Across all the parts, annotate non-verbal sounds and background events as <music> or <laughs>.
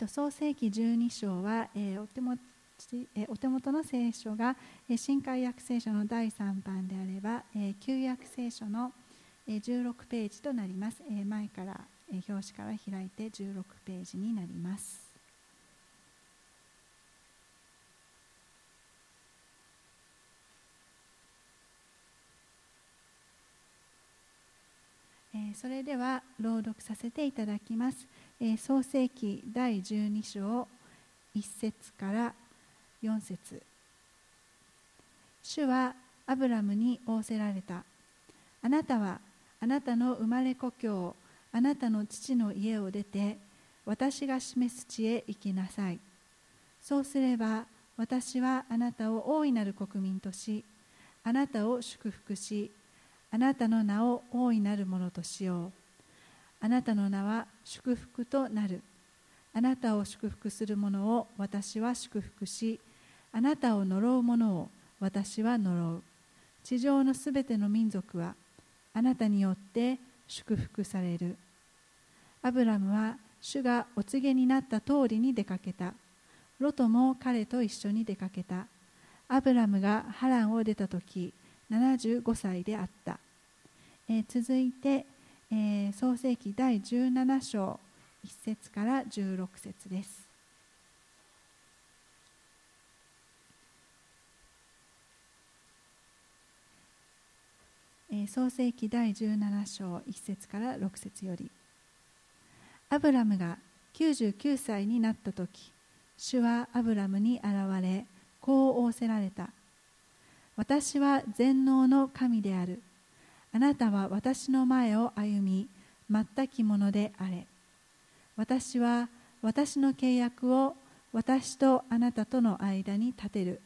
と、創世紀12章は、えー、お手元えお手元の聖書が、え新海約聖書の第3版であれば、え旧約聖書の、え16ページとなります、え前から、え表紙から開いて16ページになりますそれでは朗読させていただきます。え創世記第12章1節から4節主はアブラムに仰せられた。あなたはあなたの生まれ故郷、あなたの父の家を出て、私が示す地へ行きなさい。そうすれば私はあなたを大いなる国民とし、あなたを祝福し、あなたの名を大いなるものとしようあなたの名は祝福となる。あなたを祝福する者を私は祝福しあなたを呪う者を私は呪う。地上のすべての民族はあなたによって祝福される。アブラムは主がお告げになった通りに出かけた。ロトも彼と一緒に出かけた。アブラムが波乱を出た時75歳であった、えー、続いて、えー、創世記第17章1節から16節です、えー、創世記第17章1節から6節より。アブラムが99歳になった時主はアブラムに現れこう仰せられた。私は全能の神である。あなたは私の前を歩み、全きものであれ。私は私の契約を私とあなたとの間に立てる。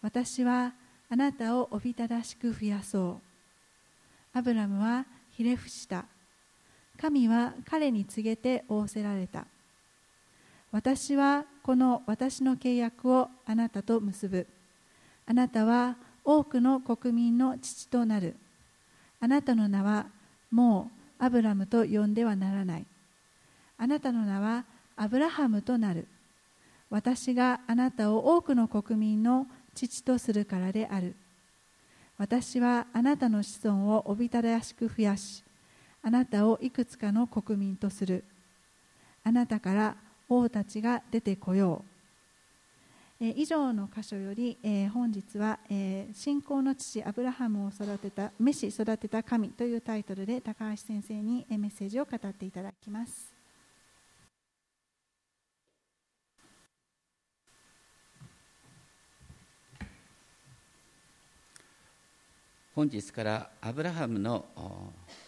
私はあなたをおびただしく増やそう。アブラムはひれ伏した。神は彼に告げて仰せられた。私はこの私の契約をあなたと結ぶ。あなたは多くの国民の父となるあなたの名はもうアブラムと呼んではならない。あなたの名はアブラハムとなる。私があなたを多くの国民の父とするからである。私はあなたの子孫をおびただしく増やしあなたをいくつかの国民とする。あなたから王たちが出てこよう。え以上の箇所より、え本日は、え信仰の父アブラハムを育てた召し育てた神というタイトルで高橋先生にメッセージを語っていただきます。本日からアブラハムの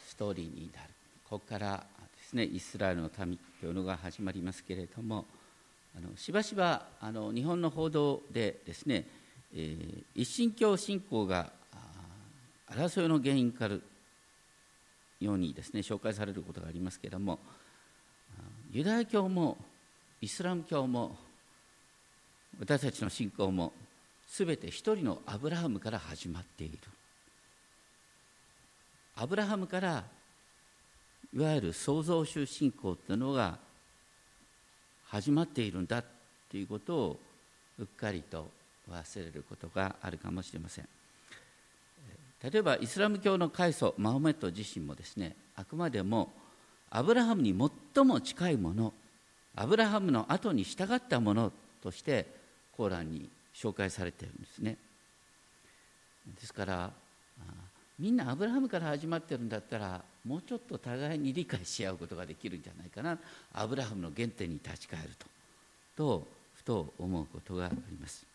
ストーリーになる。ここからですねイスラエルの民というのが始まりますけれどもあのしばしばあの日本の報道でですね、えー、一神教信仰が争いの原因かるようにですね紹介されることがありますけれどもユダヤ教もイスラム教も私たちの信仰もすべて一人のアブラハムから始まっている。アブラハムからいわゆる創造主信仰というのが始まっているんだということをうっかりと忘れることがあるかもしれません。例えばイスラム教の開祖マホメット自身もですねあくまでもアブラハムに最も近いものアブラハムの後に従ったものとしてコーランに紹介されているんですね。ですからみんなアブラハムから始まってるんだったらもうちょっと互いに理解し合うことができるんじゃないかな。アブラハムの原点に立ち返ると。とふと思うことがあります、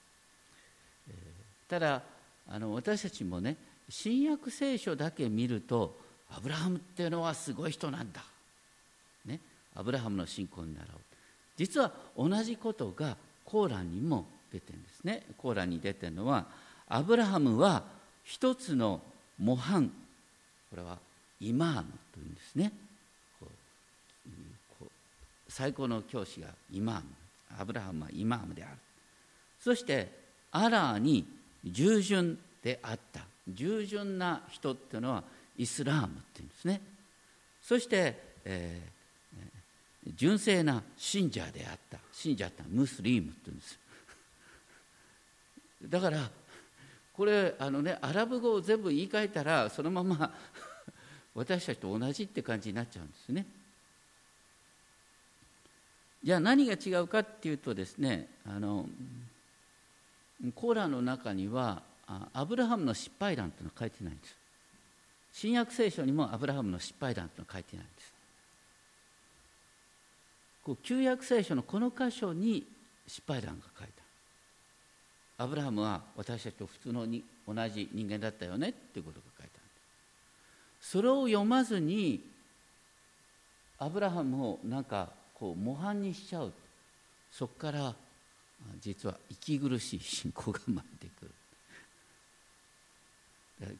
ただあの私たちもね新約聖書だけ見るとアブラハムっていうのはすごい人なんだ、ね、アブラハムの信仰に習う。実は同じことがコーランにも出てるんですね。コーランに出てるのはアブラハムは一つの模範これはイマームというんですね。最高の教師がイマーム。アブラハムはイマームである。そしてアラーに従順であった。従順な人っていうのはイスラームっていうんですね。そして、えー、純正な信者であった。信者ってムスリームって言うんです。だからこれあのねアラブ語を全部言い換えたらそのまま <laughs> 私たちと同じって感じになっちゃうんですね。じゃあ何が違うかっていうとですねあのコーラの中にはアブラハムの失敗談というのは書いてないんです。新約聖書にもアブラハムの失敗談というのは書いてないんです。こう旧約聖書のこの箇所に失敗談が書いてある。アブラハムは私たちと普通のに同じ人間だったよねっていうことが書いてあるそれを読まずにアブラハムをなんかこう模範にしちゃうそこから実は息苦しい信仰が生まれてくる。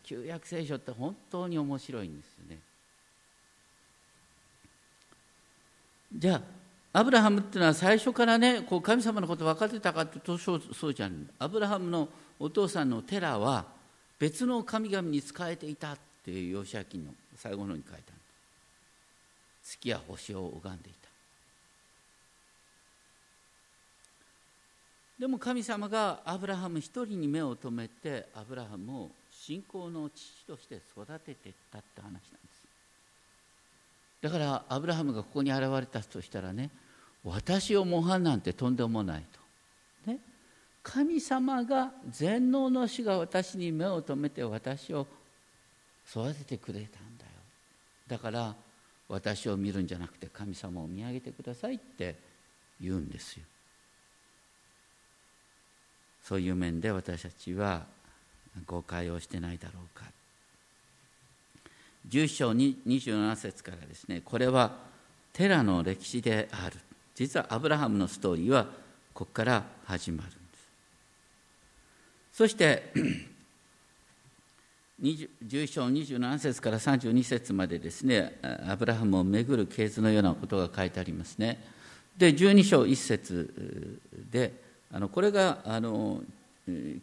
旧約聖書って本当に面白いんですよね。じゃあアブラハムっていうのは最初からねこう神様のこと分かってたかっていうそうじゃん。アブラハムのお父さんのテラは別の神々に仕えていたっていうヨシア記の最後のに書いてある。月や星を拝んでいた。でも神様がアブラハム一人に目を留めてアブラハムを信仰の父として育ててったって話なんです。だからアブラハムがここに現れたとしたらね私を模範なんてとんでもないと、ね、神様が全能の死が私に目を留めて私を育ててくれたんだよ。だから私を見るんじゃなくて神様を見上げてくださいって言うんですよ。そういう面で私たちは誤解をしてないだろうか。10章27節からですねこれはテラの歴史である。実はアブラハムのストーリーはここから始まるんです。そして <clears throat> 11章27節から32節までですねアブラハムをめぐる系図のようなことが書いてありますね。で12章1節であのこれがあの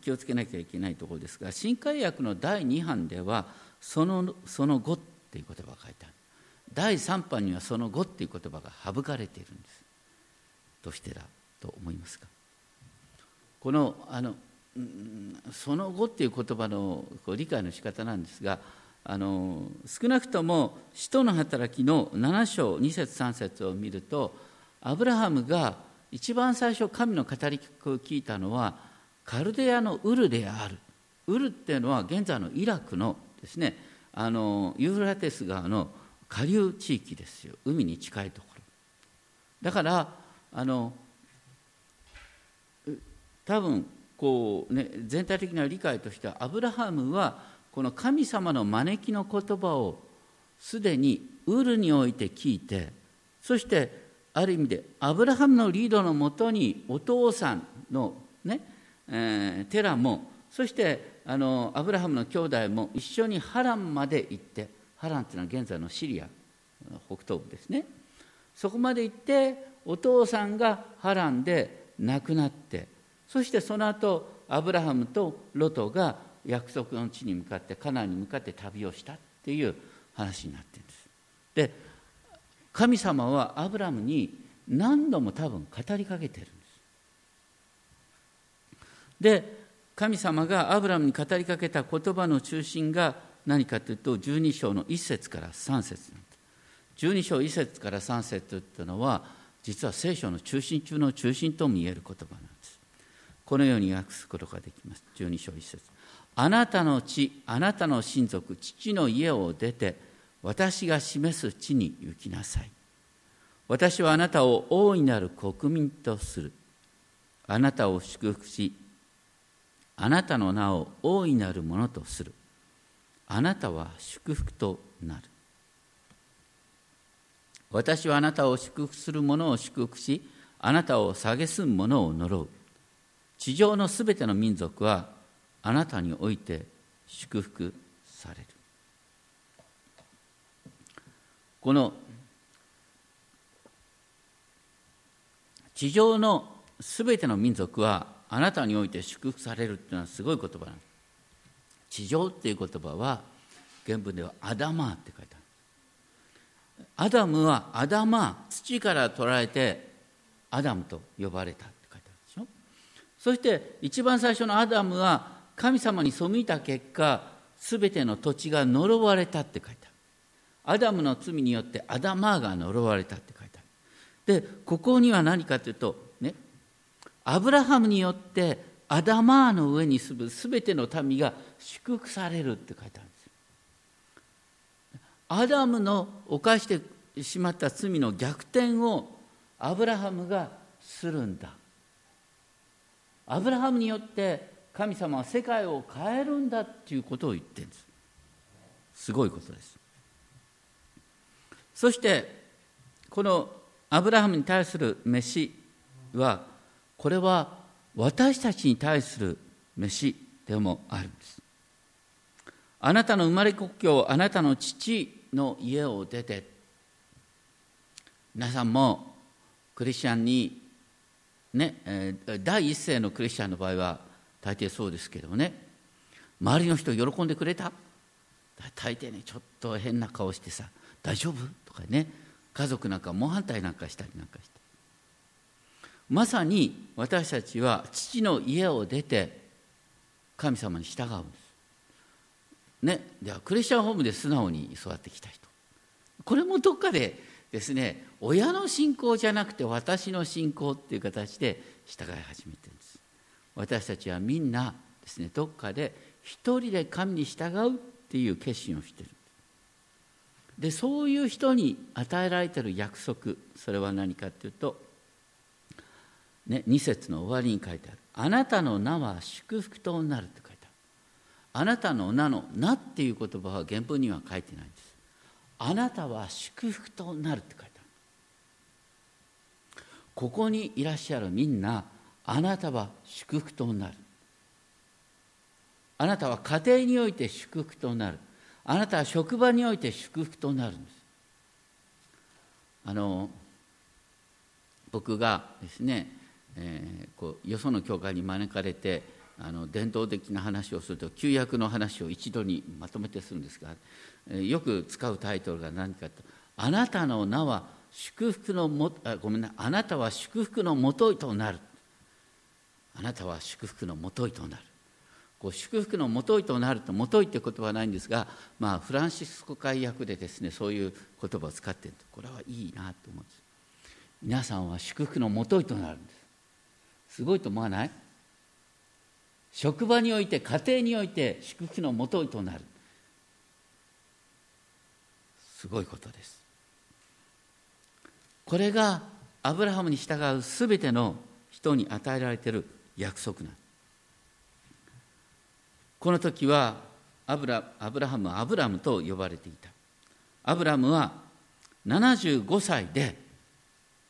気をつけなきゃいけないところですが新海訳の第2版ではそのその後っていう言葉が書いてある。第3版にはその後っていう言葉が省かれているんです。どうしてだと思いますか？このあのその後っていう言葉の理解の仕方なんですがあの少なくとも使徒の働きの7章2節3節を見るとアブラハムが一番最初神の語りを聞いたのはカルデアのウルである。ウルっていうのは現在のイラクのですねあのユーフラテス川の下流地域ですよ。海に近いところ。だからあの多分こう、ね、全体的な理解としてはアブラハムはこの神様の招きの言葉をすでにウールにおいて聞いてそしてある意味でアブラハムのリードのもとにお父さんのね、えー、テラもそしてあのアブラハムの兄弟も一緒にハランまで行ってハランというのは現在のシリア北東部ですね。そこまで行ってお父さんがハランで亡くなってそしてその後アブラハムとロトが約束の地に向かってカナンに向かって旅をしたっていう話になってるんです。で神様はアブラムに何度も多分語りかけてるんです。で神様がアブラムに語りかけた言葉の中心が何かというと12章の1節から3節。12章1節から3節というのは実は聖書の中心中の中心とも言える言葉なんです。このように訳すことができます。12章1節。あなたの地あなたの親族父の家を出て私が示す地に行きなさい。私はあなたを大いなる国民とする。あなたを祝福しあなたの名を大いなるものとする。あなたは祝福となる。私はあなたを祝福する者を祝福しあなたを蔑む者を呪う。地上のすべての民族はあなたにおいて祝福される。この地上のすべての民族はあなたにおいて祝福されるっていうのはすごい言葉なの。地上っていう言葉は原文ではアダマーって書いてある。アダムはアダマー土から取られてアダムと呼ばれたって書いてあるでしょ。そして一番最初のアダムは神様に背いた結果すべての土地が呪われたって書いてある。アダムの罪によってアダマーが呪われたって書いてある。でここには何かというとアブラハムによってアダマーの上に住むすべての民が祝福されるって書いてあるんですアダムの犯してしまった罪の逆転をアブラハムがするんだ。アブラハムによって神様は世界を変えるんだっていうことを言ってるんです。すごいことです。そしてこのアブラハムに対する飯はこれは私たちに対する飯でもあるんです。あなたの生まれ故郷あなたの父の家を出て皆さんもクリスチャンにね、第一世のクリスチャンの場合は大抵そうですけどね周りの人喜んでくれた？大抵ねちょっと変な顔してさ「大丈夫?」とかね家族なんか猛反対なんかしたりなんかして。まさに私たちは父の家を出て神様に従うんです。ね。ではクリスチャンホームで素直に育ってきた人。これもどっかでですね親の信仰じゃなくて私の信仰っていう形で従い始めてるんです。私たちはみんなですねどっかで一人で神に従うっていう決心をしてる。でそういう人に与えられてる約束それは何かっていうと、ね、2節の終わりに書いてある「あなたの名は祝福となる」って書いてある。あなたの名の「名」っていう言葉は原文には書いてないんです。あなたは祝福となるって書いてある。ここにいらっしゃるみんなあなたは祝福となる。あなたは家庭において祝福となる。あなたは職場において祝福となるんです。あの僕がですね、えー、こうよその教会に招かれてあの伝統的な話をすると旧約の話を一度にまとめてするんですが、えー、よく使うタイトルが何かと「あなたの名は祝福のもあごめんなあなたは祝福のもといとなる」あなたは祝福のもといとなる。こう祝福のもといとなるともといって言葉はないんですが、まあ、フランシスコ会訳でですねそういう言葉を使っていると。これはいいなと思うんです。皆さんは祝福のもといとなるんです。すごいと思わない？職場において家庭において祝福のもととなる。すごいことです。これがアブラハムに従うすべての人に与えられている約束なんこの時はアブラアブラハムはアブラムと呼ばれていた。アブラムは75歳で、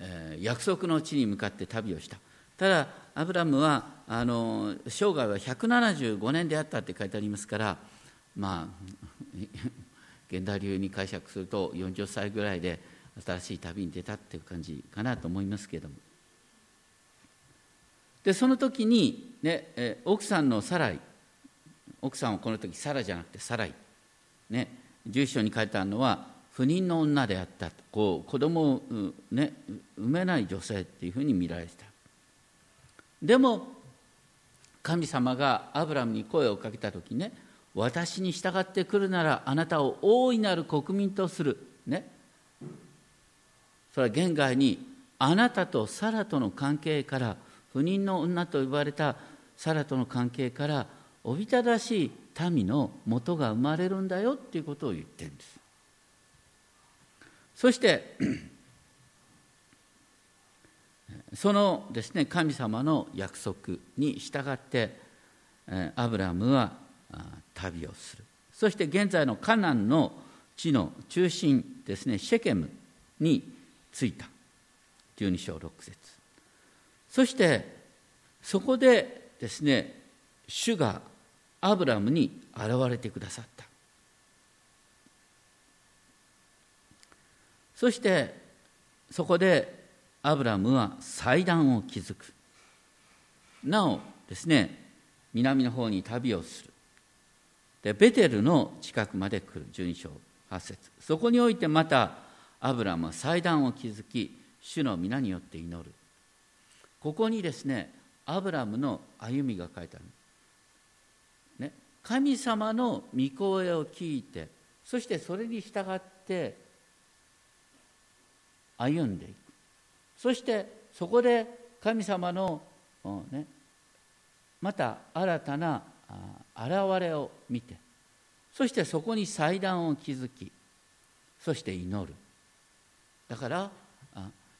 え、約束の地に向かって旅をした。ただアブラムはあの生涯は175年であったって書いてありますからまあ <laughs> 現代流に解釈すると40歳ぐらいで新しい旅に出たっていう感じかなと思いますけども。でその時に、ね、え奥さんのサライ。奥さんはこの時サラじゃなくてサライ、ね、住所に書いてあるのは不妊の女であったこう子供を、ね、産めない女性っていうふうに見られてた。でも神様がアブラムに声をかけた時ね私に従ってくるならあなたを大いなる国民とする。ね。それは現外にあなたとサラとの関係から不妊の女と呼ばれたサラとの関係からおびただしい民の元が生まれるんだよっていうことを言ってるんです。そしてそのですね神様の約束に従ってアブラムは旅をする。そして現在のカナンの地の中心ですねシェケムに着いた。12章6節。そしてそこでですね主がアブラムに現れてくださった。そしてそこでアブラムは祭壇を築く。なおですね南の方に旅をする。でベテルの近くまで来る。12章8節。そこにおいてまたアブラムは祭壇を築き主の皆によって祈る。ここにですねアブラムの歩みが書いてある、ね、神様の御声を聞いてそしてそれに従って歩んでいく。そしてそこで神様の、ね、また新たな現れを見てそしてそこに祭壇を築きそして祈る。だから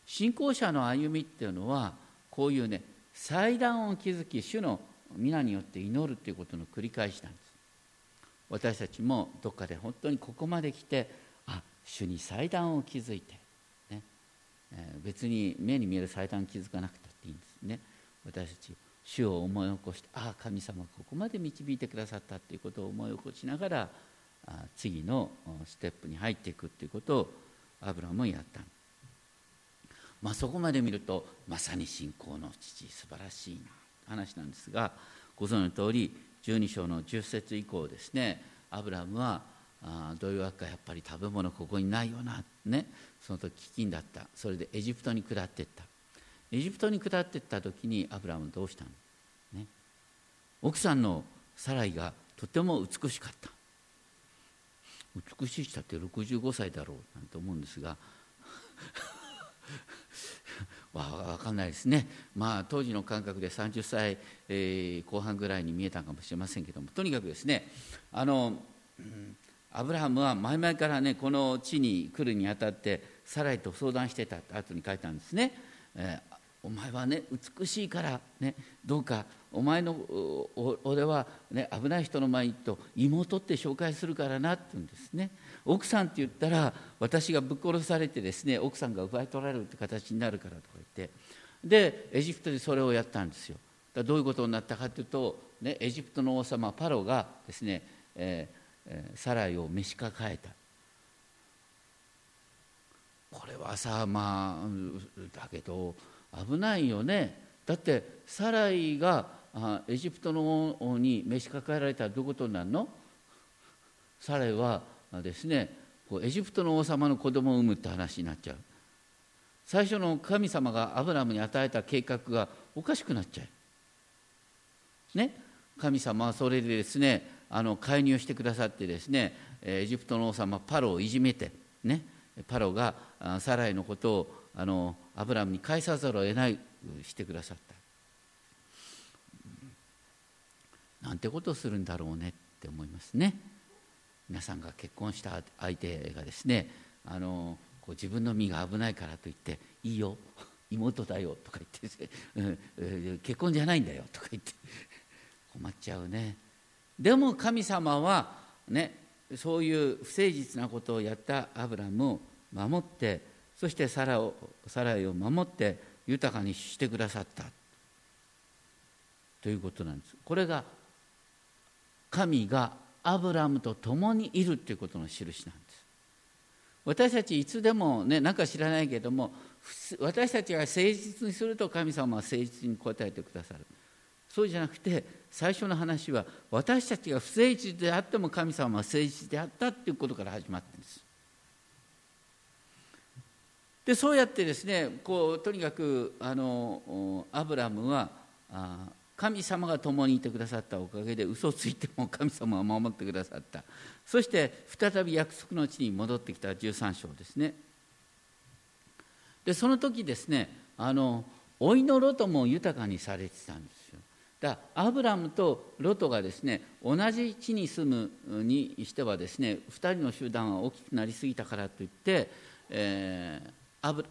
信仰者の歩みっていうのはこういうね祭壇を築き主の皆によって祈るっていうことの繰り返しなんです。私たちもどっかで本当にここまで来てあ主に祭壇を築いて、別に目に見える祭壇築かなくたっていいんですね。私たち主を思い起こしてああ神様ここまで導いてくださったということを思い起こしながら次のステップに入っていくということをアブラムもやったまあ、そこまで見るとまさに信仰の父素晴らしいな話なんですがご存知の通り12章の10節以降ですねアブラムはあどういうわけかやっぱり食べ物ここにないよなね。その時飢饉だった。それでエジプトに下っていった。エジプトに下っていった時にアブラムどうしたの、ね、奥さんのサライがとても美しかった。美しい人って65歳だろうなんて思うんですが。<laughs> わかんないですね、まあ、当時の感覚で30歳、えー、後半ぐらいに見えたかもしれませんけども。とにかくですねあの、うん、アブラハムは前々からねこの地に来るにあたってサライと相談してた後に書いたんですね、えー、お前はね美しいからねどうかお前の俺は、ね、危ない人の前にと妹って紹介するからなって言うんですね。奥さんって言ったら私がぶっ殺されてですね奥さんが奪い取られるって形になるからとか言って。でエジプトでそれをやったんですよ。どういうことになったかというと、ね、エジプトの王様パロがですね、えー、サライを召し抱えた。これはさまあだけど危ないよね。だってサライがエジプトの王に召し抱えられたらどういうことになるの？サライはですねエジプトの王様の子供を産むって話になっちゃう。最初の神様がアブラムに与えた計画がおかしくなっちゃう。ね？神様はそれでですねあの介入してくださってですねエジプトの王様パロをいじめてねパロがサライのことをあのアブラムに返さざるを得ないしてくださったなんてことをするんだろうねって思いますね。皆さんが結婚した相手がですねあのこう自分の身が危ないからと言って「いいよ妹だよ」とか言って <laughs> うん、結婚じゃないんだよ」とか言って困っちゃうねでも神様はねそういう不誠実なことをやったアブラムを守ってそしてサラをサライを守って豊かにしてくださった。ということなんです。これが神がアブラムと共にいるということの印なんです。私たちいつでもね何か知らないけども私たちが誠実にすると神様は誠実に答えてくださる。そうじゃなくて最初の話は私たちが不誠実であっても神様は誠実であったということから始まってるんです。でそうやってですねこうとにかくあのアブラムはあ神様が共にいてくださったおかげで嘘をついても神様は守ってくださった。そして再び約束の地に戻ってきた13章ですね。でその時ですねあの老いのロトも豊かにされてたんです。だアブラムとロトがですね同じ地に住むにしてはですね2人の集団は大きくなりすぎたからといって、えー、アブ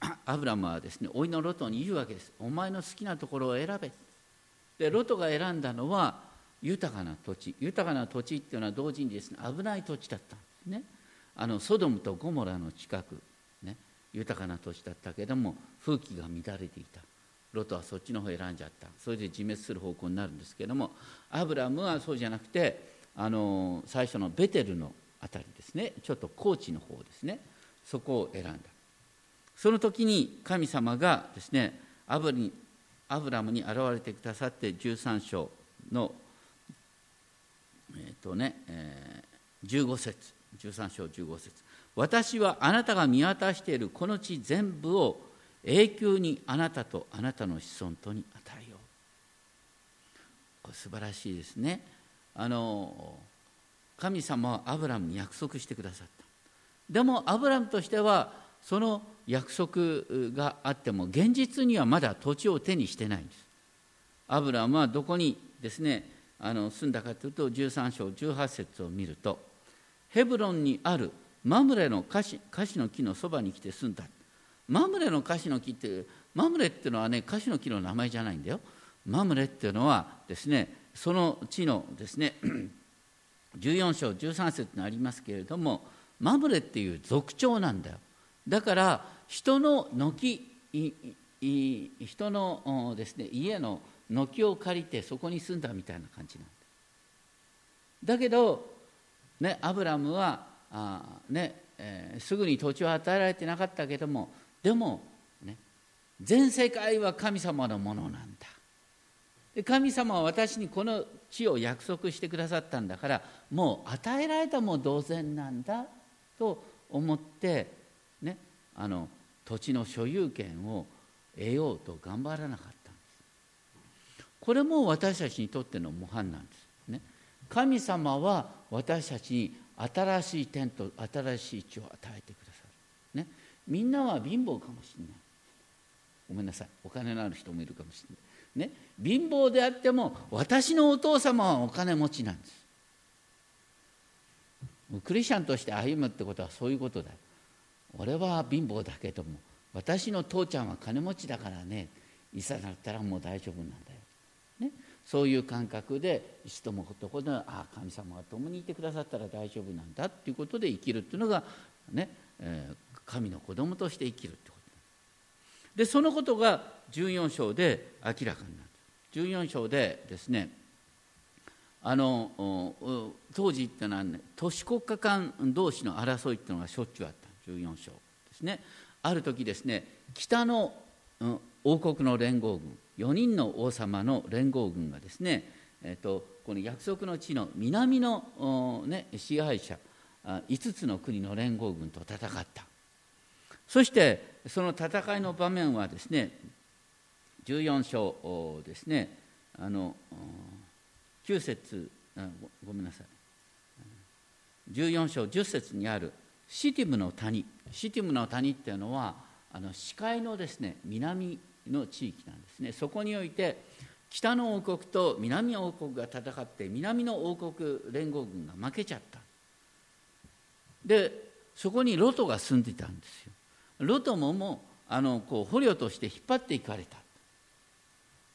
<clears throat> アブラムはですね老いのロトに言うわけです。お前の好きなところを選べ。でロトが選んだのは豊かな土地。豊かな土地っていうのは同時にですね危ない土地だったんですね。あのソドムとゴモラの近く、ね、豊かな土地だったけども風紀が乱れていた。ロトはそっちの方を選んじゃった。それで自滅する方向になるんですけれどもアブラムはそうじゃなくてあの最初のベテルの辺りですね。ちょっと高地の方ですね。そこを選んだ。その時に神様がですねアブにアブラムに現れてくださって13章の、えーとねえー、15節。13章15節。私はあなたが見渡しているこの地全部を永久にあなたとあなたの子孫とに与えよう。これ素晴らしいですね。あの神様はアブラムに約束してくださった。でもアブラムとしてはその約束があっても現実にはまだ土地を手にしてないんです。アブラムはどこにですねあの住んだかというと13章18節を見るとヘブロンにあるマムレのカシカシの木のそばに来て住んだ。マムレのカシの木ってマムレっていうのはねカシの木の名前じゃないんだよ。マムレっていうのはですねその地のですね <clears throat> 14章13節にありますけれどもマムレっていう族長なんだよ。だから人の軒人のですね家の軒を借りてそこに住んだみたいな感じなんだだけどねアブラムはあね、えー、すぐに土地を与えられてなかったけどもでも、ね、全世界は神様のものなんだ。で神様は私にこの地を約束してくださったんだからもう与えられたも同然なんだと思って、ね、あの土地の所有権を得ようと頑張らなかったんです。これも私たちにとっての模範なんです。ね。神様は私たちに新しい天と新しい地を与えてくださる、みんなは貧乏かもしれない。ごめんなさい。お金のある人もいるかもしれない、ね、貧乏であっても私のお父様はお金持ちなんです。クリスチャンとして歩むってことはそういうことだ俺は貧乏だけども私の父ちゃんは金持ちだからね。いざなったらもう大丈夫なんだよ、ね、そういう感覚でいともとこでああ神様が共にいてくださったら大丈夫なんだっていうことで生きるっていうのがね、えー、神の子供として生きるってこと。でそのことが14章で明らかになる14章でですねあの当時ってのは、ね、都市国家間同士の争いっていうのがしょっちゅうあった。14章ですね。ある時ですね北の、王国の連合軍4人の王様の連合軍がですね、えーと、この約束の地の南の、ね、支配者5つの国の連合軍と戦った。そしてその戦いの場面はですね14章ですねあの9節ごめんなさい。14章10節にあるシティムの谷。シティムの谷っていうのはあの視界のですね南の地域なんですね。そこにおいて北の王国と南王国が戦って南の王国連合軍が負けちゃった。でそこにロトが住んでたんですよ。ロトももあのこう捕虜として引っ張っていかれた。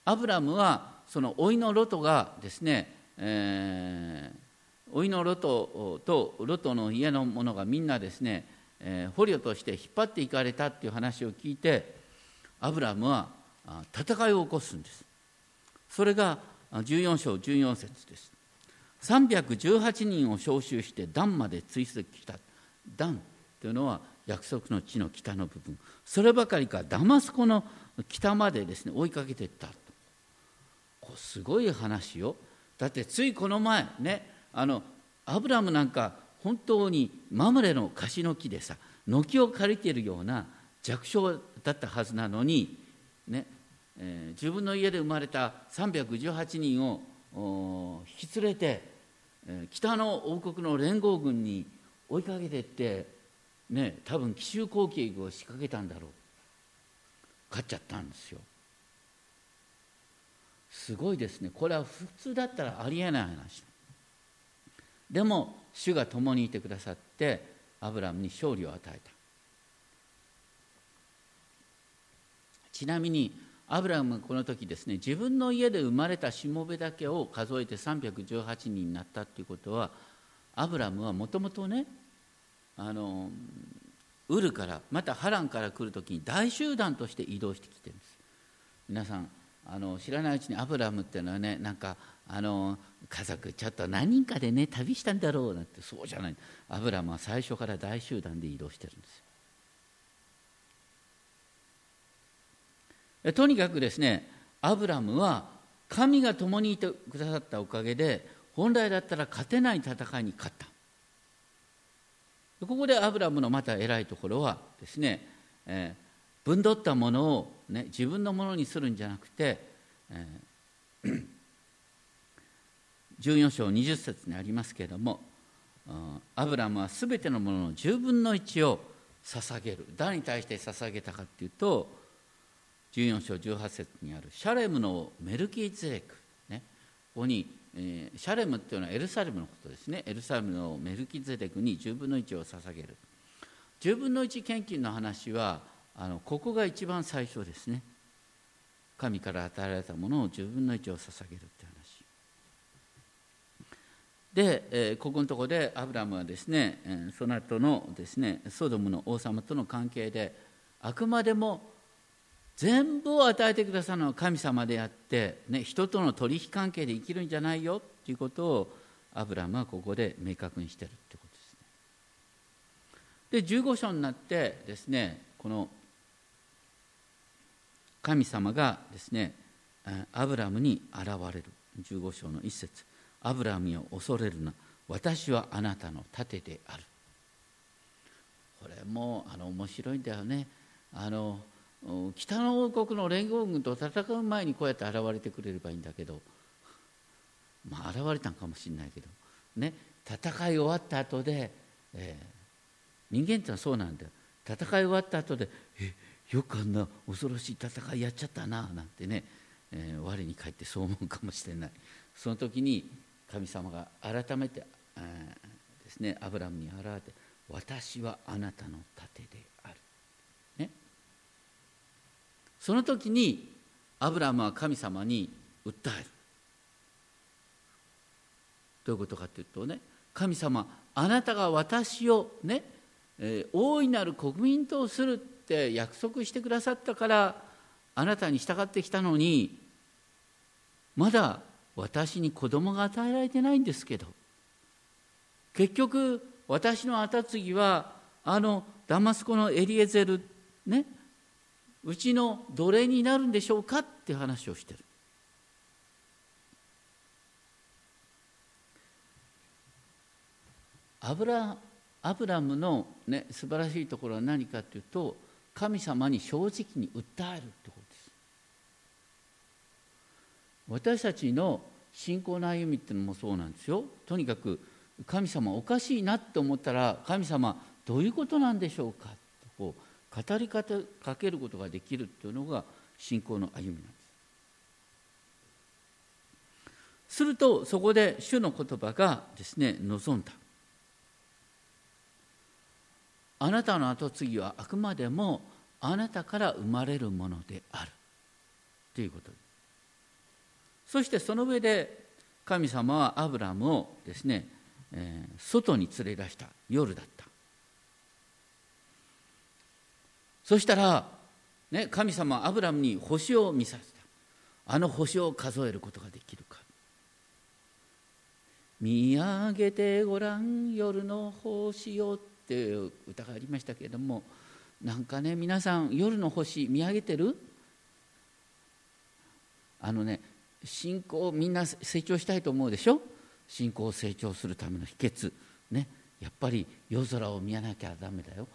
アブラムはその老いのロトがですね、えー、老いのロトとロトの家の者がみんなですね、えー、捕虜として引っ張っていかれたっていう話を聞いてアブラムは戦いを起こすんです。それが14章14節です。318人を召集してダンまで追跡したダンというのは約束の地の北の部分。そればかりかダマスコの北までですね追いかけていったすごい話よ。だってついこの前ねあのアブラムなんか本当にマムレの樫の木でさ軒を借りているような弱小だったはずなのに、ねえー、自分の家で生まれた318人を引き連れて、えー、北の王国の連合軍に追いかけていって、ね、多分奇襲攻撃を仕掛けたんだろう。勝っちゃったんですよ。すごいですね。これは普通だったらありえない話。でも主が共にいてくださってアブラムに勝利を与えた。ちなみにアブラムはこの時ですね自分の家で生まれたしもべだけを数えて318人になったっていうことはアブラムはもともとねあのウルからまたハランから来る時に大集団として移動してきてるんです。皆さんあの知らないうちにアブラムっていうのはねなんかあの家族ちょっと何人かでね旅したんだろうなんてそうじゃない。アブラムは最初から大集団で移動してるんですとにかくですねアブラムは神が共にいてくださったおかげで本来だったら勝てない戦いに勝った。ここでアブラムのまた偉いところはですね、えー、分取ったものを、ね、自分のものにするんじゃなくて、えー、<coughs> 14章20節にありますけれどもアブラムはすべてのものの10分の1を捧げる。誰に対して捧げたかっていうと14章18節にあるシャレムのメルキーゼレク、ね、ここにえー、シャレムっていうのはエルサレムのことですね。エルサレムのメルキゼデクに10分の1を捧げる。10分の1献金の話はあのここが一番最初ですね。神から与えられたものを10分の1を捧げるって話。で、えー、ここのとこでアブラムはですね、えー、その後のですねソドムの王様との関係であくまでも全部を与えてくださるのは神様であって、ね、人との取引関係で生きるんじゃないよということをアブラムはここで明確にしてるってことですね。で15章になってですねこの神様がですねアブラムに現れる。15章の一節。アブラムを恐れるな。私はあなたの盾である。これもあの面白いんだよね。あの北の王国の連合軍と戦う前にこうやって現れてくれればいいんだけど。まあ現れたんかもしれないけど。ね戦い終わった後で、えー、人間ってのはそうなんだよ。戦い終わった後でえよくあんな恐ろしい戦いやっちゃったななんてね、えー、我に返ってそう思うかもしれない。その時に神様が改めて、えー、ですねアブラムに現れて私はあなたの盾である。その時にアブラムは神様に訴える。どういうことかというとね神様あなたが私をね、えー、大いなる国民とするって約束してくださったからあなたに従ってきたのにまだ私に子供が与えられてないんですけど結局私の跡継ぎはあのダマスコのエリエゼルねうちの奴隷になるんでしょうかって話をしてる。アブラアブラムの、ね、素晴らしいところは何かというと神様に正直に訴えるってことです私たちの信仰の歩みっていうのもそうなんですよとにかく神様おかしいなって思ったら神様どういうことなんでしょうかとこう語りかけることができるというのが信仰の歩みなんです。するとそこで主の言葉がですね望んだ。あなたの跡継ぎはあくまでもあなたから生まれるものであるということそしてその上で神様はアブラムをですね、えー、外に連れ出した夜だったそしたら、ね、神様アブラムに星を見させた。あの星を数えることができるか。見上げてごらん夜の星よっていう歌がありましたけれどもなんかね皆さん夜の星見上げてる？あのね信仰みんな成長したいと思うでしょ？信仰を成長するための秘訣。ねやっぱり夜空を見なきゃダメだよ。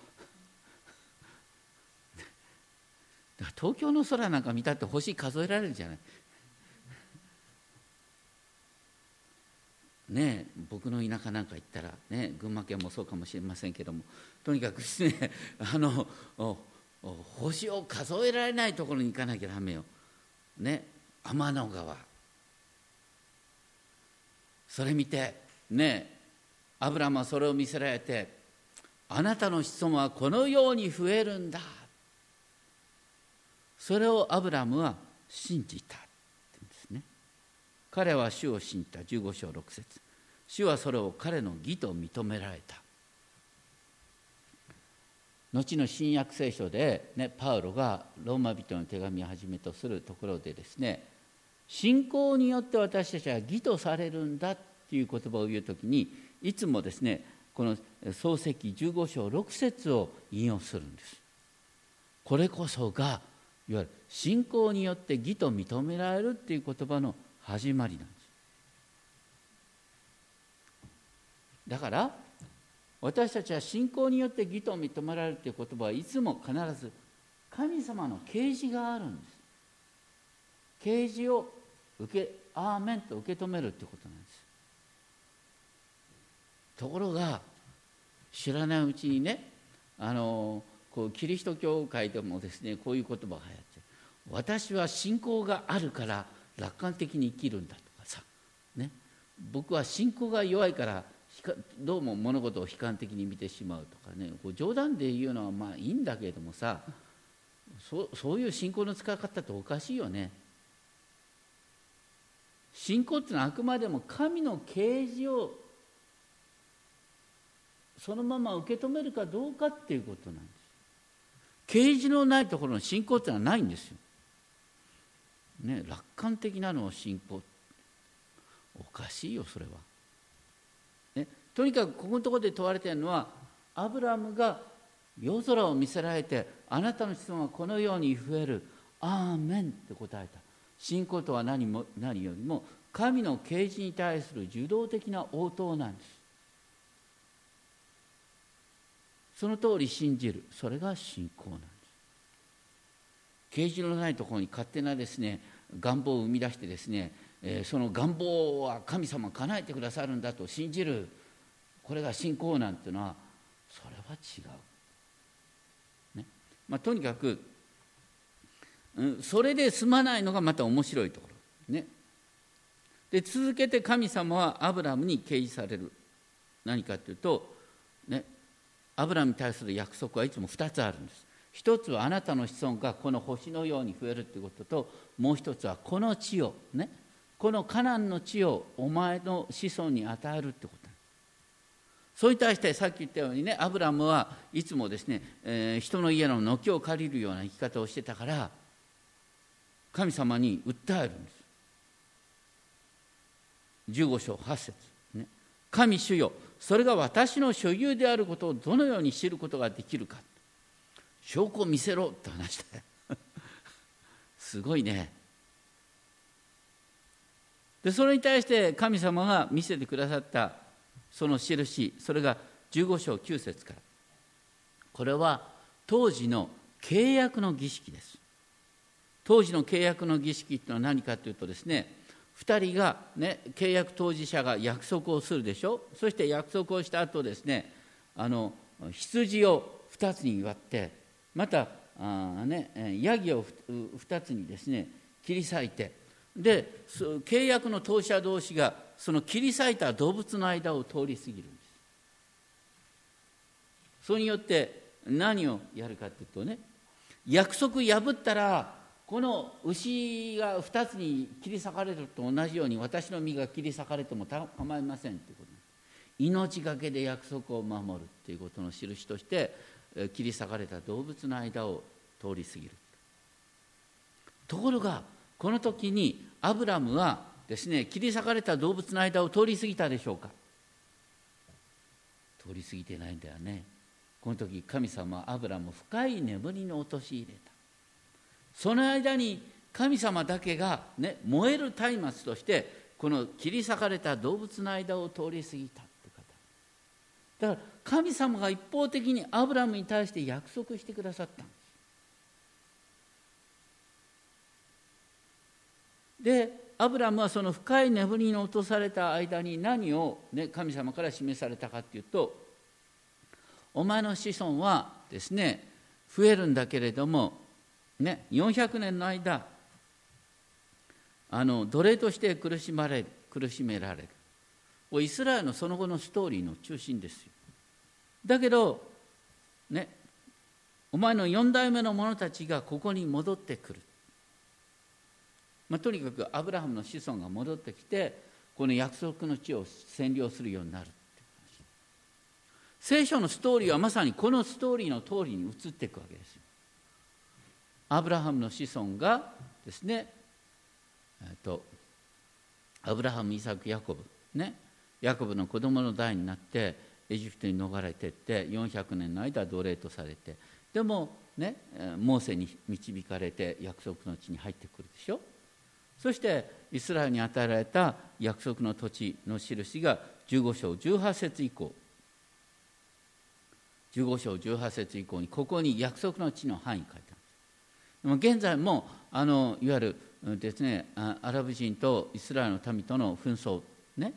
東京の空なんか見たって星数えられるじゃない。<laughs> ね僕の田舎なんか行ったら、ね、群馬県もそうかもしれませんけどもとにかくですね <laughs> あの星を数えられないところに行かなきゃだめよ。ね天の川それ見てねアブラムはそれを見せられてあなたの子孫はこのように増えるんだそれをアブラムは信じたんですね。彼は主を信じた。15章6節。主はそれを彼の義と認められた。後の新約聖書で、ね、パウロがローマ人の手紙をはじめとするところでですね信仰によって私たちは義とされるんだっていう言葉を言う時にいつもですねこの漱石15章6節を引用するんです。これこそがいわゆる信仰によって義と認められるっていう言葉の始まりなんです。だから私たちは信仰によって義と認められるという言葉はいつも必ず神様の啓示があるんです。啓示を受けアーメンと受け止めるということなんです。ところが知らないうちにねあのこうキリスト教会でもですねこういう言葉が流行って私は信仰があるから楽観的に生きるんだとかさ、ね、僕は信仰が弱いからどうも物事を悲観的に見てしまうとかねこう冗談で言うのはまあいいんだけれどもさそそういう信仰の使い方っておかしいよね。信仰っていうのはあくまでも神の啓示をそのまま受け止めるかどうかっていうことなん。啓示のないところの信仰っていうのはないんですよ。ね、楽観的なのを信仰おかしいよそれは。ね、とにかくここのところで問われているのはアブラムが夜空を見せられてあなたの子孫はこのように増えるアーメンって答えた信仰とは何も何よりも神の啓示に対する受動的な応答なんですその通り信じる。それが信仰なんです。啓示のないところに勝手なですね願望を生み出してですね、えー、その願望は神様が叶えてくださるんだと信じる。これが信仰なんていうのはそれは違う、ね。まあ、とにかく、うん、それで済まないのがまた面白いところ。ね。で続けて神様はアブラムに掲示される。何かというと、ね、アブラムに対する約束はいつも2つあるんです。一つはあなたの子孫がこの星のように増えるということともう一つはこの地をねこのカナンの地をお前の子孫に与えるってこと。それに対してさっき言ったようにねアブラムはいつもですね、えー、人の家の軒を借りるような生き方をしてたから神様に訴えるんです。15章8節ね。神主よそれが私の所有であることをどのように知ることができるか。証拠を見せろって話して <laughs> すごいね。でそれに対して神様が見せてくださったその印それが15章9節から。これは当時の契約の儀式です。当時の契約の儀式っていうのは何かというとですね2人が、ね、契約当事者が約束をするでしょ？そして約束をした後ですねあの羊を2つに割ってまたあ、ね、ヤギを2つにですね切り裂いてで契約の当事者同士がその切り裂いた動物の間を通り過ぎるんです。それによって何をやるかというとね約束破ったらこの牛が2つに切り裂かれると同じように私の身が切り裂かれても構いませんということ。命がけで約束を守るということの印として切り裂かれた動物の間を通り過ぎる。ところがこの時にアブラムはですね切り裂かれた動物の間を通り過ぎたでしょうか。通り過ぎてないんだよね。この時神様はアブラムを深い眠りに陥れた。その間に神様だけが、ね、燃える松明としてこの切り裂かれた動物の間を通り過ぎたって方。だから神様が一方的にアブラムに対して約束してくださったんです。でアブラムはその深い眠りに落とされた間に何を、ね、神様から示されたかっていうとお前の子孫はですね増えるんだけれどもね、400年の間あの奴隷として苦しまれ苦しめられる。イスラエルのその後のストーリーの中心ですよ。だけどねお前の4代目の者たちがここに戻ってくる、まあ、とにかくアブラハムの子孫が戻ってきてこの約束の地を占領するようになる聖書のストーリーはまさにこのストーリーの通りに移っていくわけですよ。アブラハムの子孫がですね、えっと、アブラハム、イサク、ヤコブ、ね、ヤコブの子供の代になってエジプトに逃れていって400年の間奴隷とされてでもねモーセに導かれて約束の地に入ってくるでしょ？そしてイスラエルに与えられた約束の土地の印が15章18節以降。15章18節以降にここに約束の地の範囲書いてある。現在もあのいわゆるですねアラブ人とイスラエルの民との紛争ね。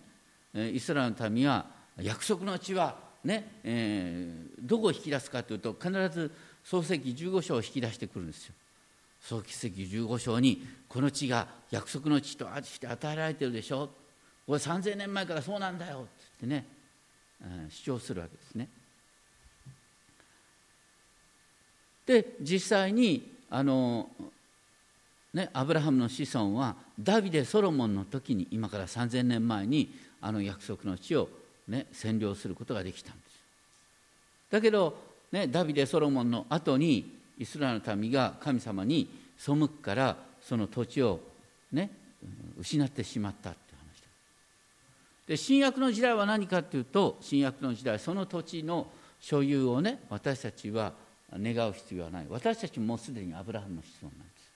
イスラエルの民は約束の地はね、えー、どこを引き出すかというと必ず創世記15章を引き出してくるんですよ。創世記15章にこの地が約束の地として与えられてるでしょ。これ3000年前からそうなんだよってね、えー、主張するわけですね。で実際にあのね、アブラハムの子孫はダビデ・ソロモンの時に今から3000年前にあの約束の地を、ね、占領することができたんです。だけど、ね、ダビデ・ソロモンの後にイスラエルの民が神様に背くからその土地を、ね、失ってしまったって話で新約の時代は何かっていうと新約の時代その土地の所有をね私たちは願う必要はない。私たちもすでにアブラハムの子孫なんです。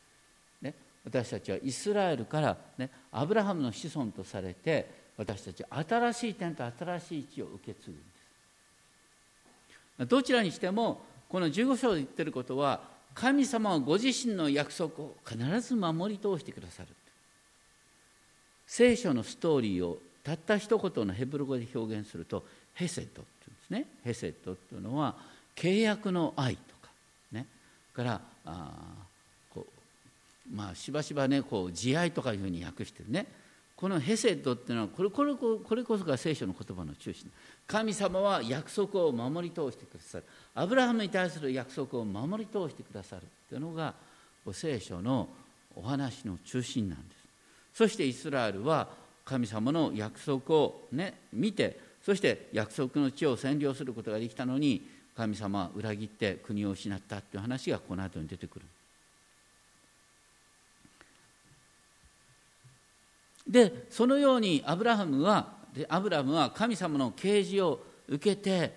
ね。私たちはイスラエルから、ね、アブラハムの子孫とされて私たちは新しい点と新しい地を受け継ぐんです。どちらにしてもこの15章で言ってることは神様はご自身の約束を必ず守り通してくださる。聖書のストーリーをたった一言のヘブル語で表現するとヘセットっていうんですね。ヘセットっていうのは契約の愛とかね。からあまあ、しばしばねこう慈愛とかいうふうに訳してるね。このヘセッドっていうのはこれこれこれこそが聖書の言葉の中心。神様は約束を守り通してくださる。アブラハムに対する約束を守り通してくださるっていうのが聖書のお話の中心なんです。そしてイスラエルは神様の約束をね見てそして約束の地を占領することができたのに神様は裏切って国を失ったっていう話がこの後に出てくる。でそのようにアブラハムはアブラムは神様の啓示を受けて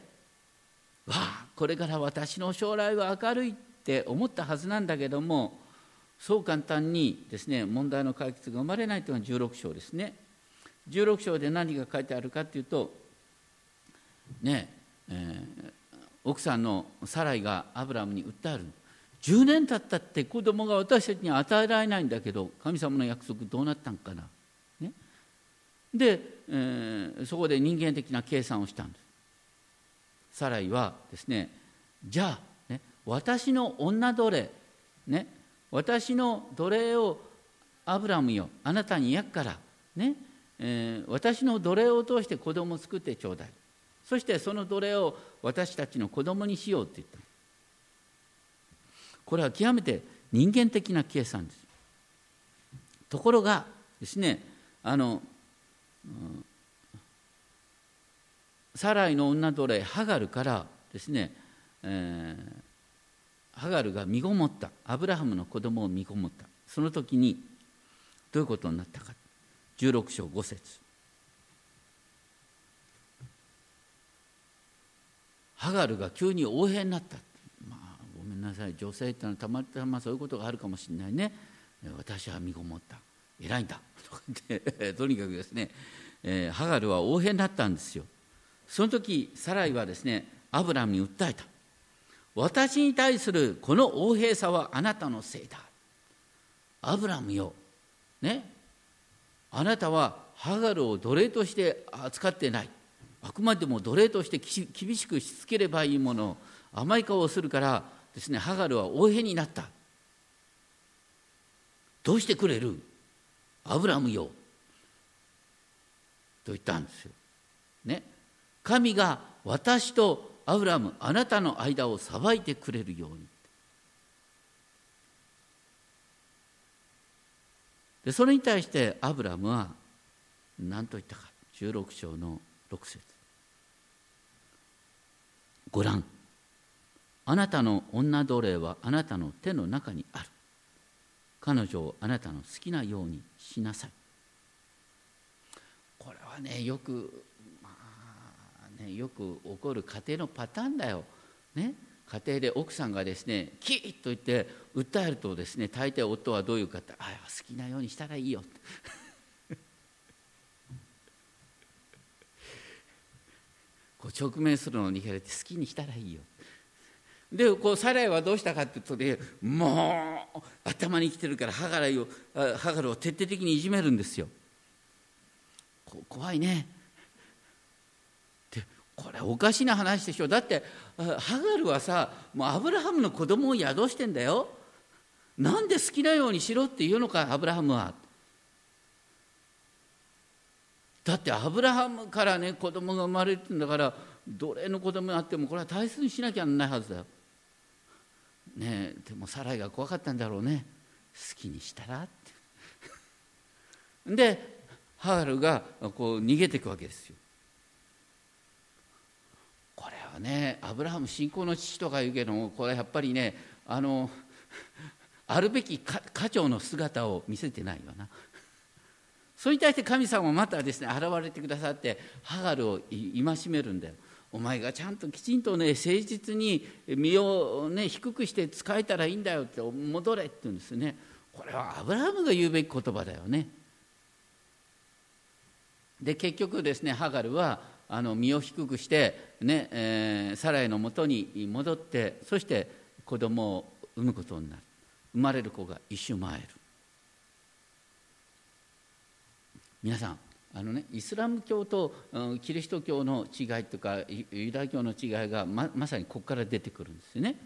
わあこれから私の将来は明るいって思ったはずなんだけどもそう簡単にですね問題の解決が生まれないというのが16章ですね。16章で何が書いてあるかというとねえー、奥さんのサライがアブラムに訴える。10年経ったって子供が私たちに与えられないんだけど神様の約束どうなったんかな。で、えー、そこで人間的な計算をしたんです。サライはですねじゃあ、ね、私の女奴隷ね私の奴隷をアブラムよあなたに焼くからね、えー、私の奴隷を通して子供を作ってちょうだい。そしてその奴隷を私たちの子供にしようって言った。これは極めて人間的な計算です。ところがですねあのサライの女奴隷ハガルからですね、えー、ハガルが身ごもった。アブラハムの子供を身ごもった。その時にどういうことになったか。16章5節。ハガルが急に横柄になった。まあごめんなさい。女性ってのはたまたまそういうことがあるかもしれないね。私は身ごもった。偉いんだ。<laughs> とにかくですね、えー、ハガルは大変だったんですよ。その時サライはですねアブラムに訴えた。私に対するこの横柄さはあなたのせいだ。アブラムよ。ね。あなたはハガルを奴隷として扱ってない。あくまでも奴隷として厳しくしつければいいもの甘い顔をするからですねハガルは横柄になったどうしてくれる？アブラムよと言ったんですよ。ね。神が私とアブラムあなたの間を裁いてくれるように。でそれに対してアブラムは何と言ったか16章の6節ご覧。あなたの女奴隷はあなたの手の中にある。彼女をあなたの好きなようにしなさい。これはねよく、まあね、よく起こる家庭のパターンだよ、ね、家庭で奥さんがですねキーッと言って訴えるとですね大抵夫はどういうかってああ好きなようにしたらいいよって。こう直面するのを逃げられて好きにしたらいいよ。でこうサライはどうしたかっていうとねもう頭にきてるからハガルをハガルを徹底的にいじめるんですよ。怖いね。でこれおかしな話でしょ。だってハガルはさもうアブラハムの子供を宿してんだよ。なんで好きなようにしろって言うのかアブラハムは。だってアブラハムからね子供が生まれるんだから奴隷の子供があってもこれは大切にしなきゃならないはずだよ。ねでもサライが怖かったんだろうね好きにしたらってでハールがこう逃げていくわけですよ。これはねアブラハム信仰の父とか言うけどもこれはやっぱりねあのあるべき家長の姿を見せてないよな。それに対して神様もまたですね現れてくださってハガルを戒めるんだよ。お前がちゃんときちんとね誠実に身をね低くして使えたらいいんだよって戻れって言うんですね。これはアブラハムが言うべき言葉だよね。で結局ですねハガルはあの身を低くしてね、えー、サライのもとに戻ってそして子供を産むことになる生まれる子がイシュマエル皆さんあのね、イスラム教とキリスト教の違いとかユダヤ教の違いがままさにここから出てくるんですよね。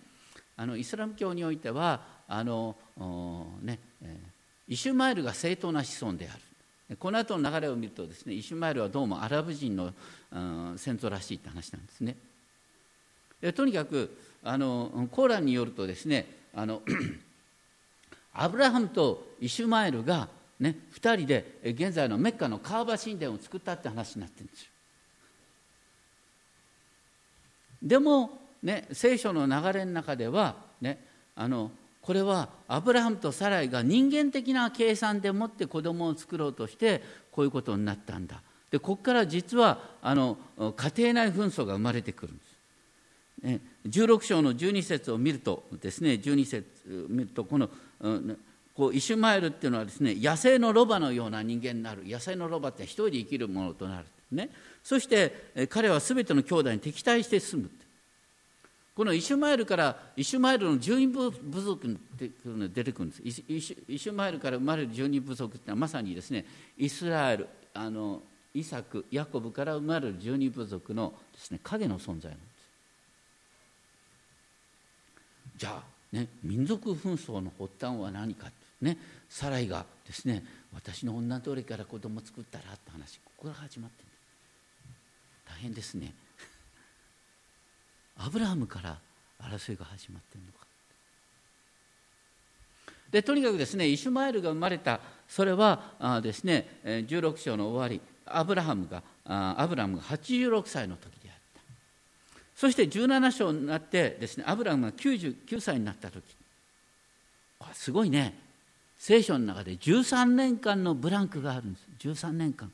あのイスラム教においてはあの、ね、イシュマエルが正当な子孫であるこの後の流れを見るとですねイシュマエルはどうもアラブ人の、うん、先祖らしいって話なんですね。とにかくあのコーランによるとですねあの <clears throat> アブラハムとイシュマエルがね、2人で現在のメッカのカーバ神殿を作ったって話になってるんですよ。でも、ね、聖書の流れの中では、ね、あのこれはアブラハムとサライが人間的な計算でもって子供を作ろうとしてこういうことになったんだ。でここから実はあの家庭内紛争が生まれてくるんです。ね、16章の12節を見るとですね12節見るとこの、うんこうイシュマエルっていうのはですね野生のロバのような人間になる。野生のロバって一人で生きるものとなる、ね、そして彼は全ての兄弟に敵対して住む。このイシュマエルからイシュマエルの十二部族っていうのが出てくるんです。イシュマエルから生まれる十二部族っていうのはまさにですねイスラエルあのイサクヤコブから生まれる十二部族のですね影の存在なんです。じゃあね民族紛争の発端は何かね、サライがですね私の女通りから子供作ったらって話ここから始まってる大変ですね。<laughs> アブラハムから争いが始まってるのか。でとにかくですねイシュマエルが生まれたそれはあですね16章の終わりアブラハムがアブラハムが86歳の時であった。そして17章になってですねアブラハムが99歳になった時。すごいね。聖書の中で13年間のブランクがあるんです。13年間。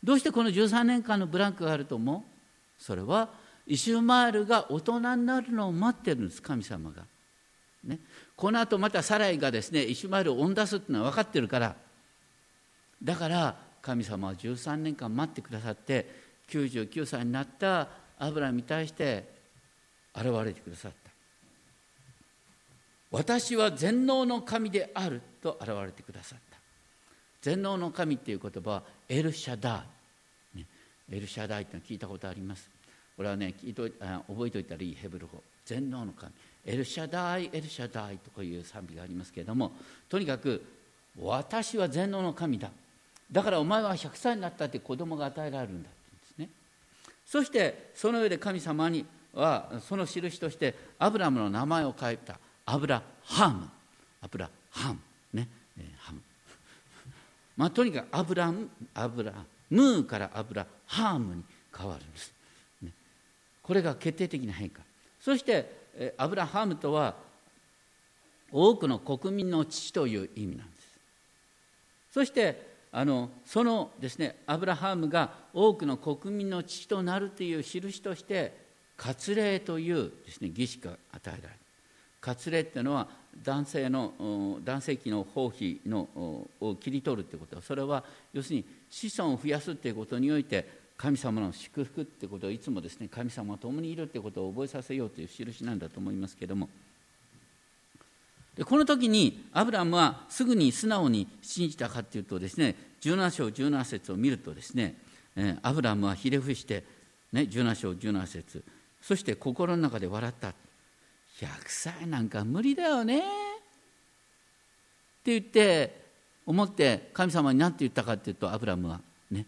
どうしてこの13年間のブランクがあると思う？それはイシュマールが大人になるのを待ってるんです。神様が、ね、このあとまたサライがですねイシュマールを追ん出すっていうのは分かってるから。だから神様は13年間待ってくださって99歳になったアブラムに対して現れてくださった。私は全能の神であると現れてくださった。全能の神っていう言葉はエルシャダイ、ね、エルシャダイっての聞いたことあります。これはね聞いとあ覚えておいたらいいヘブル語。全能の神。エルシャダイエルシャダイとかいう賛美がありますけれどもとにかく私は全能の神だ。だからお前は100歳になったって子供が与えられるんだって言うんですね。そしてその上で神様にはその印としてアブラムの名前を変えた。アブラハム。アブラハム。ね、えー、ハム。<laughs> まあとにかくアブラムアブラムーからアブラハムに変わるんです、ね、これが決定的な変化。そして、えー、アブラハムとは多くの国民の父という意味なんです。そしてあのそのですねアブラハムが多くの国民の父となるという印として割礼というですね儀式が与えられ割礼っていうのは男性の男性器の包皮のを切り取るってこと。それは要するに子孫を増やすっていうことにおいて神様の祝福ってこと。をいつもですね神様と共にいるってことを覚えさせようという印なんだと思いますけれども。でこの時にアブラムはすぐに素直に信じたかというとですね17章17節を見るとですね、えアブラムはひれ伏して、ね、17章17節。そして心の中で笑った。100歳なんか無理だよね。って言って思って神様に何て言ったかっていうとアブラムはね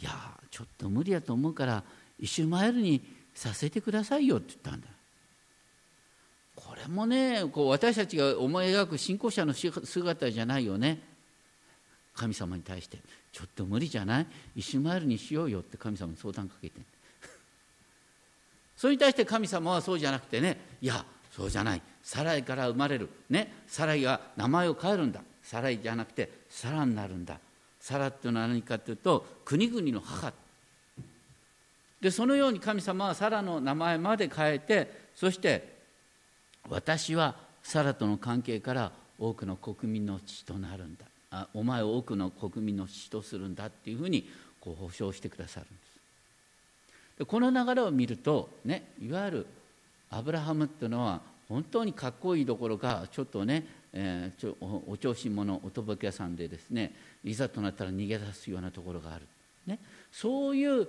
いやちょっと無理やと思うから一周マイルにさせてくださいよって言ったんだ。これもねこう私たちが思い描く信仰者の姿じゃないよね。神様に対してちょっと無理じゃない？一周マイルにしようよって神様に相談かけて。<laughs> それに対して神様はそうじゃなくてねいやそうじゃない。サライから生まれる。ね。サライが名前を変えるんだ。サライじゃなくてサラになるんだ。サラっていうのは何かというと国々の母。でそのように神様はサラの名前まで変えてそして私はサラとの関係から多くの国民の父となるんだ。あお前を多くの国民の父とするんだっていうふうにこう保証してくださるんです。でこの流れを見るとねいわゆるアブラハムっていうのは本当にかっこいいどころかちょっとねえー、ちょお調子者おとぼけ屋さんでですねいざとなったら逃げ出すようなところがある、ね、そういう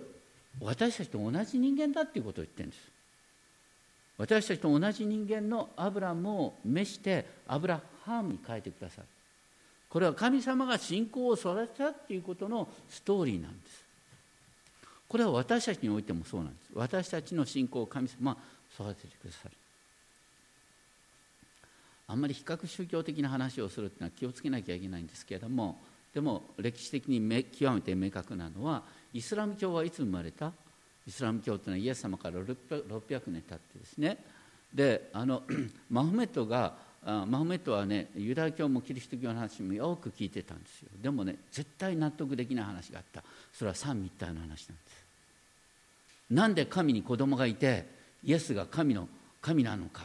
私たちと同じ人間だっていうことを言ってるんです。私たちと同じ人間のアブラムを召してアブラハムに変えてくださる。これは神様が信仰を育てたっていうことのストーリーなんです。これは私たちにおいてもそうなんです。私たちの信仰を神様は育ててくださるあんまり比較宗教的な話をするっていうのは気をつけなきゃいけないんですけれどもでも歴史的にめ極めて明確なのはイスラム教はいつ生まれた？イスラム教というのはイエス様から 600, 年経ってですね。であの <clears throat> マホメットがマホメットはねユダヤ教もキリスト教の話もよく聞いてたんですよ。でもね絶対納得できない話があった。それは三密体の話なんです。なんで神に子供がいてイエスが神の神なのか。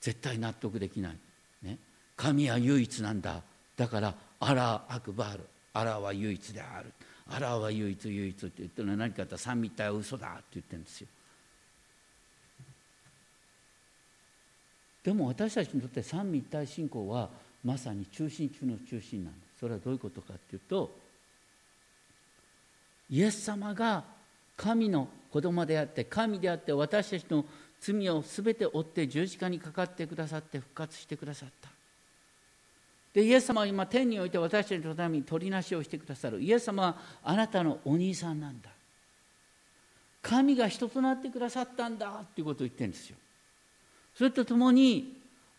絶対納得できない、ね、神は唯一なんだ。だからアラー・アクバール。アラーは唯一である。アラーは唯一唯一って言ってるのは何かとったら三密体は嘘だって言ってるんですよ。でも私たちにとって三密体信仰はまさに中心中の中心なんです。それはどういうことかっていうとイエス様が神の子供であって神であって私たちの罪を全て負って十字架にかかってくださって復活してくださった。でイエス様は今天において私たちのために取りなしをしてくださる。イエス様はあなたのお兄さんなんだ。神が人となってくださったんだっていうことを言ってるんですよ。それとともに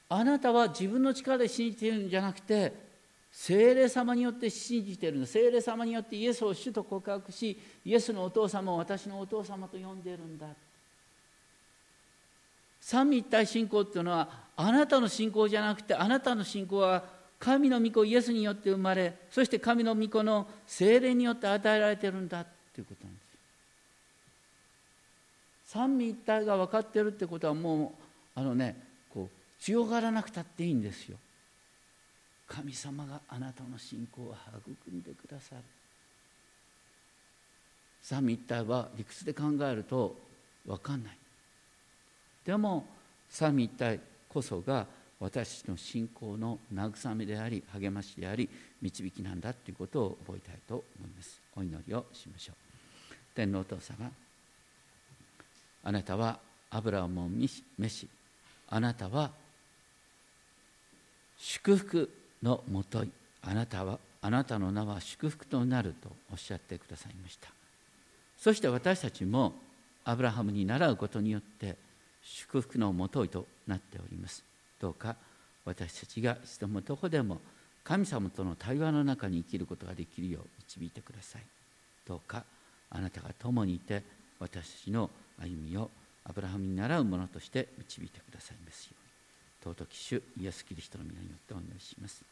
あなたは自分の力で信じているんじゃなくて聖霊様によって信じているの。聖霊様によってイエスを主と告白しイエスのお父様を私のお父様と呼んでいるんだ。三位一体信仰っていうのはあなたの信仰じゃなくてあなたの信仰は神の御子イエスによって生まれそして神の御子の精霊によって与えられてるんだっていうことなんです。三位一体が分かってるってことはもうあのねこう強がらなくたっていいんですよ。神様があなたの信仰を育んでくださる。三位一体は理屈で考えると分かんない。でも三位一体こそが私の信仰の慰めであり励ましであり導きなんだということを覚えたいと思います。お祈りをしましょう。天皇お父様あなたは油をも召しあなたは祝福のもとあなたはあなたの名は祝福となるとおっしゃってくださいました。そして私たちもアブラハムに倣うことによって祝福のもといとなっております。どうか私たちがいつでもどこでも神様との対話の中に生きることができるよう導いてください。どうかあなたが共にいて私たちの歩みをアブラハムに倣うものとして導いてくださいますよ尊き主イエス・キリストの皆によってお願いします。